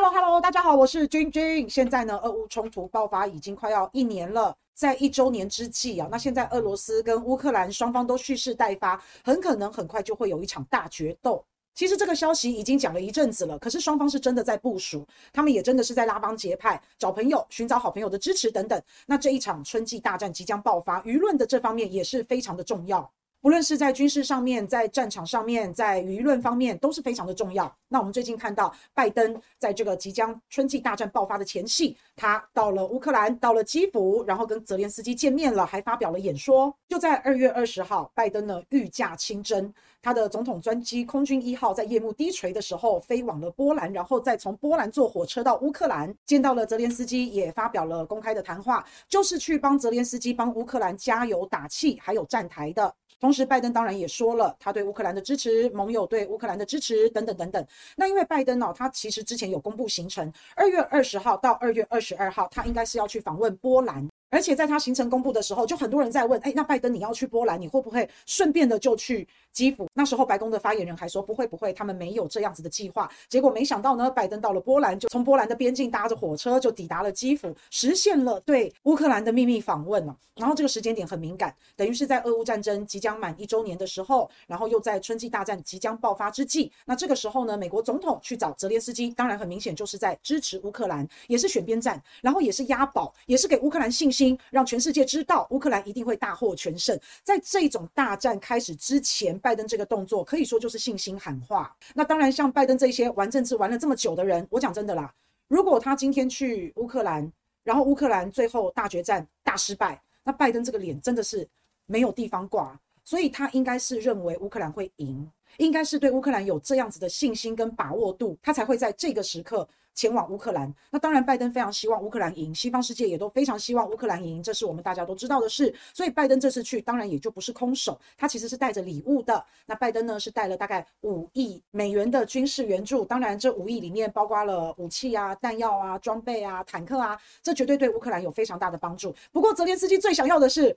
Hello Hello，大家好，我是君君。现在呢，俄乌冲突爆发已经快要一年了，在一周年之际啊，那现在俄罗斯跟乌克兰双方都蓄势待发，很可能很快就会有一场大决斗。其实这个消息已经讲了一阵子了，可是双方是真的在部署，他们也真的是在拉帮结派，找朋友，寻找好朋友的支持等等。那这一场春季大战即将爆发，舆论的这方面也是非常的重要。不论是在军事上面，在战场上面，在舆论方面都是非常的重要。那我们最近看到拜登在这个即将春季大战爆发的前夕，他到了乌克兰，到了基辅，然后跟泽连斯基见面了，还发表了演说。就在二月二十号，拜登呢御驾亲征，他的总统专机空军一号在夜幕低垂的时候飞往了波兰，然后再从波兰坐火车到乌克兰，见到了泽连斯基，也发表了公开的谈话，就是去帮泽连斯基帮乌克兰加油打气，还有站台的。同时，拜登当然也说了他对乌克兰的支持，盟友对乌克兰的支持等等等等。那因为拜登呢、哦，他其实之前有公布行程，二月二十号到二月二十二号，他应该是要去访问波兰。而且在他行程公布的时候，就很多人在问：哎，那拜登你要去波兰，你会不会顺便的就去基辅？那时候白宫的发言人还说不会不会，他们没有这样子的计划。结果没想到呢，拜登到了波兰，就从波兰的边境搭着火车就抵达了基辅，实现了对乌克兰的秘密访问了。然后这个时间点很敏感，等于是在俄乌战争即将满一周年的时候，然后又在春季大战即将爆发之际。那这个时候呢，美国总统去找泽连斯基，当然很明显就是在支持乌克兰，也是选边站，然后也是押宝，也是给乌克兰信心让全世界知道乌克兰一定会大获全胜。在这种大战开始之前，拜登这个动作可以说就是信心喊话。那当然，像拜登这些玩政治玩了这么久的人，我讲真的啦，如果他今天去乌克兰，然后乌克兰最后大决战大失败，那拜登这个脸真的是没有地方挂。所以他应该是认为乌克兰会赢，应该是对乌克兰有这样子的信心跟把握度，他才会在这个时刻。前往乌克兰，那当然，拜登非常希望乌克兰赢，西方世界也都非常希望乌克兰赢，这是我们大家都知道的事。所以，拜登这次去，当然也就不是空手，他其实是带着礼物的。那拜登呢，是带了大概五亿美元的军事援助，当然，这五亿里面包括了武器啊、弹药啊、装备啊、坦克啊，这绝对对乌克兰有非常大的帮助。不过，泽连斯基最想要的是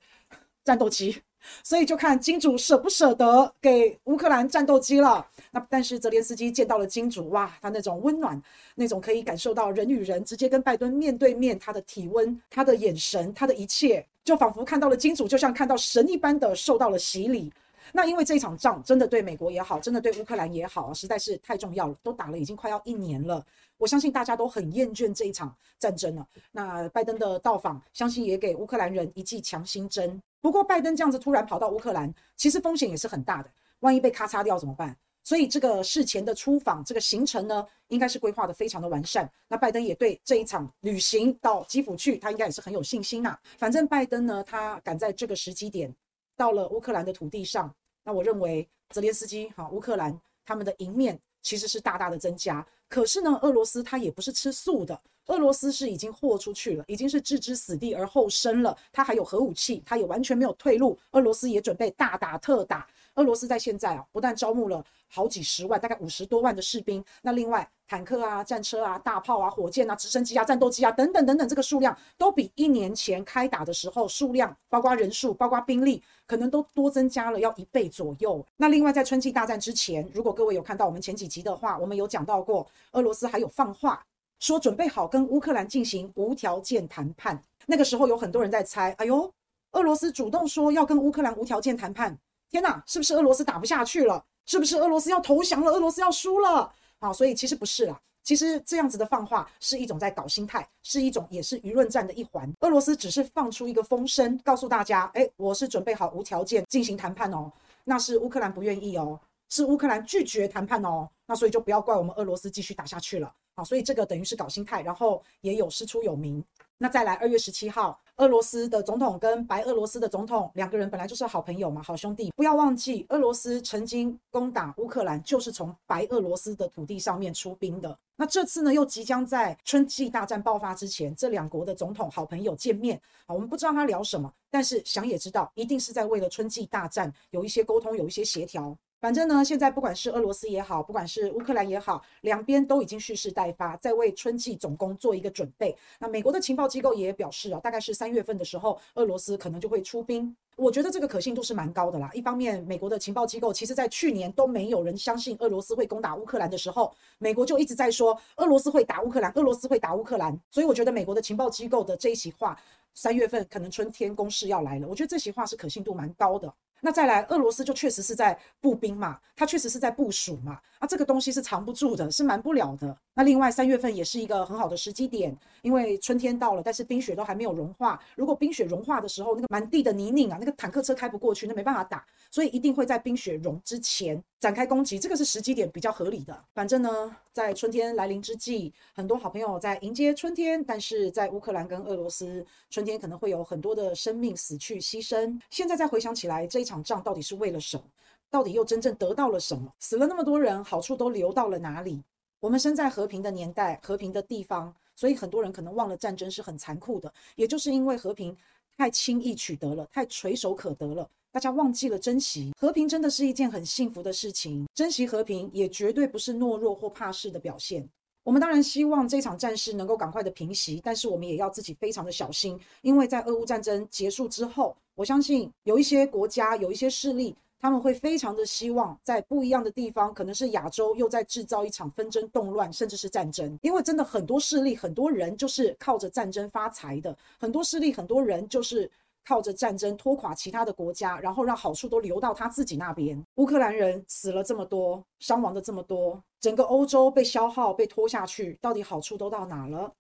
战斗机。所以就看金主舍不舍得给乌克兰战斗机了。那但是泽连斯基见到了金主，哇，他那种温暖，那种可以感受到人与人直接跟拜登面对面，他的体温、他的眼神、他的一切，就仿佛看到了金主，就像看到神一般的受到了洗礼。那因为这一场仗真的对美国也好，真的对乌克兰也好，实在是太重要了，都打了已经快要一年了。我相信大家都很厌倦这一场战争了。那拜登的到访，相信也给乌克兰人一剂强心针。不过，拜登这样子突然跑到乌克兰，其实风险也是很大的。万一被咔嚓掉怎么办？所以，这个事前的出访，这个行程呢，应该是规划得非常的完善。那拜登也对这一场旅行到基辅去，他应该也是很有信心呐。反正拜登呢，他赶在这个时机点到了乌克兰的土地上，那我认为泽连斯基哈乌克兰他们的赢面其实是大大的增加。可是呢，俄罗斯它也不是吃素的。俄罗斯是已经豁出去了，已经是置之死地而后生了。它还有核武器，它也完全没有退路。俄罗斯也准备大打特打。俄罗斯在现在啊，不但招募了好几十万，大概五十多万的士兵，那另外坦克啊、战车啊、大炮啊、火箭啊、直升机啊、战斗机啊等等等等，这个数量都比一年前开打的时候数量，包括人数、包括兵力，可能都多增加了要一倍左右。那另外在春季大战之前，如果各位有看到我们前几集的话，我们有讲到过，俄罗斯还有放话。说准备好跟乌克兰进行无条件谈判，那个时候有很多人在猜，哎呦，俄罗斯主动说要跟乌克兰无条件谈判，天哪，是不是俄罗斯打不下去了？是不是俄罗斯要投降了？俄罗斯要输了？好，所以其实不是啦，其实这样子的放话是一种在搞心态，是一种也是舆论战的一环。俄罗斯只是放出一个风声，告诉大家，哎，我是准备好无条件进行谈判哦，那是乌克兰不愿意哦，是乌克兰拒绝谈判哦，那所以就不要怪我们俄罗斯继续打下去了。好，所以这个等于是搞心态，然后也有师出有名。那再来，二月十七号，俄罗斯的总统跟白俄罗斯的总统两个人本来就是好朋友嘛，好兄弟。不要忘记，俄罗斯曾经攻打乌克兰，就是从白俄罗斯的土地上面出兵的。那这次呢，又即将在春季大战爆发之前，这两国的总统好朋友见面。好，我们不知道他聊什么，但是想也知道，一定是在为了春季大战有一些沟通，有一些协调。反正呢，现在不管是俄罗斯也好，不管是乌克兰也好，两边都已经蓄势待发，在为春季总攻做一个准备。那美国的情报机构也表示啊，大概是三月份的时候，俄罗斯可能就会出兵。我觉得这个可信度是蛮高的啦。一方面，美国的情报机构其实在去年都没有人相信俄罗斯会攻打乌克兰的时候，美国就一直在说俄罗斯会打乌克兰，俄罗斯会打乌克兰。所以我觉得美国的情报机构的这一席话，三月份可能春天攻势要来了。我觉得这席话是可信度蛮高的。那再来，俄罗斯就确实是在步兵嘛，它确实是在部署嘛，啊，这个东西是藏不住的，是瞒不了的。那另外，三月份也是一个很好的时机点，因为春天到了，但是冰雪都还没有融化。如果冰雪融化的时候，那个满地的泥泞啊，那个坦克车开不过去，那没办法打，所以一定会在冰雪融之前展开攻击，这个是时机点比较合理的。反正呢，在春天来临之际，很多好朋友在迎接春天，但是在乌克兰跟俄罗斯，春天可能会有很多的生命死去牺牲。现在再回想起来，这一场场仗到底是为了什么？到底又真正得到了什么？死了那么多人，好处都流到了哪里？我们生在和平的年代，和平的地方，所以很多人可能忘了战争是很残酷的。也就是因为和平太轻易取得了，太垂手可得了，大家忘记了珍惜。和平真的是一件很幸福的事情，珍惜和平也绝对不是懦弱或怕事的表现。我们当然希望这场战事能够赶快的平息，但是我们也要自己非常的小心，因为在俄乌战争结束之后，我相信有一些国家，有一些势力，他们会非常的希望在不一样的地方，可能是亚洲，又在制造一场纷争、动乱，甚至是战争。因为真的很多势力、很多人就是靠着战争发财的，很多势力、很多人就是。靠着战争拖垮其他的国家，然后让好处都流到他自己那边。乌克兰人死了这么多，伤亡的这么多，整个欧洲被消耗、被拖下去，到底好处都到哪了？